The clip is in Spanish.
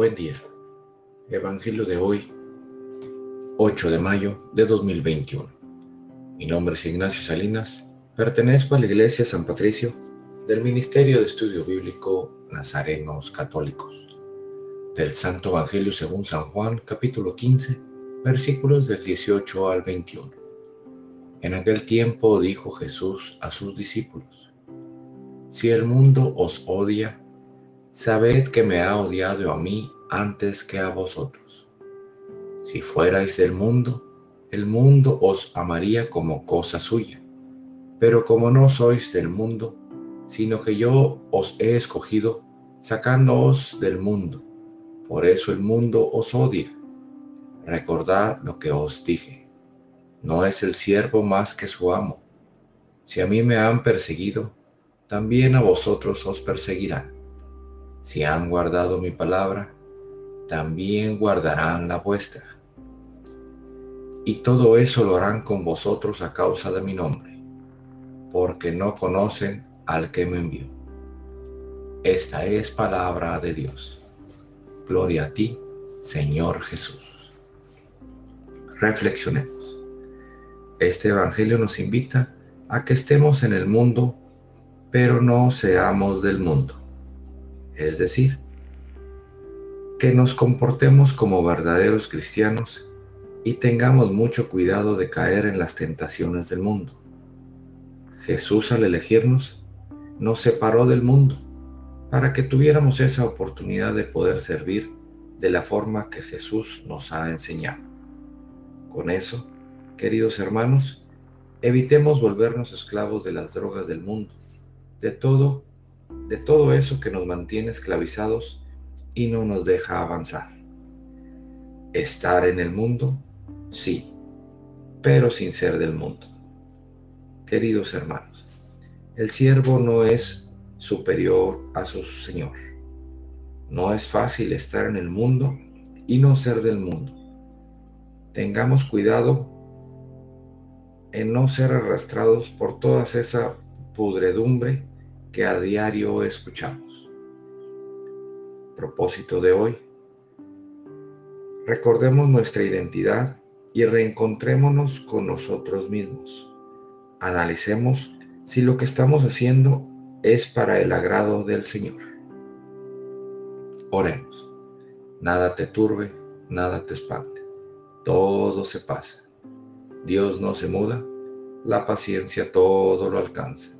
Buen día. Evangelio de hoy, 8 de mayo de 2021. Mi nombre es Ignacio Salinas. Pertenezco a la Iglesia San Patricio del Ministerio de Estudio Bíblico Nazarenos Católicos. Del Santo Evangelio según San Juan, capítulo 15, versículos del 18 al 21. En aquel tiempo dijo Jesús a sus discípulos, Si el mundo os odia, sabed que me ha odiado a mí antes que a vosotros. Si fuerais del mundo, el mundo os amaría como cosa suya. Pero como no sois del mundo, sino que yo os he escogido, sacándoos del mundo, por eso el mundo os odia. Recordad lo que os dije. No es el siervo más que su amo. Si a mí me han perseguido, también a vosotros os perseguirán. Si han guardado mi palabra, también guardarán la vuestra. Y todo eso lo harán con vosotros a causa de mi nombre, porque no conocen al que me envió. Esta es palabra de Dios. Gloria a ti, Señor Jesús. Reflexionemos. Este Evangelio nos invita a que estemos en el mundo, pero no seamos del mundo. Es decir, que nos comportemos como verdaderos cristianos y tengamos mucho cuidado de caer en las tentaciones del mundo. Jesús al elegirnos nos separó del mundo para que tuviéramos esa oportunidad de poder servir de la forma que Jesús nos ha enseñado. Con eso, queridos hermanos, evitemos volvernos esclavos de las drogas del mundo, de todo, de todo eso que nos mantiene esclavizados y no nos deja avanzar. Estar en el mundo, sí, pero sin ser del mundo. Queridos hermanos, el siervo no es superior a su Señor. No es fácil estar en el mundo y no ser del mundo. Tengamos cuidado en no ser arrastrados por toda esa pudredumbre que a diario escuchamos propósito de hoy. Recordemos nuestra identidad y reencontrémonos con nosotros mismos. Analicemos si lo que estamos haciendo es para el agrado del Señor. Oremos. Nada te turbe, nada te espante. Todo se pasa. Dios no se muda, la paciencia todo lo alcanza.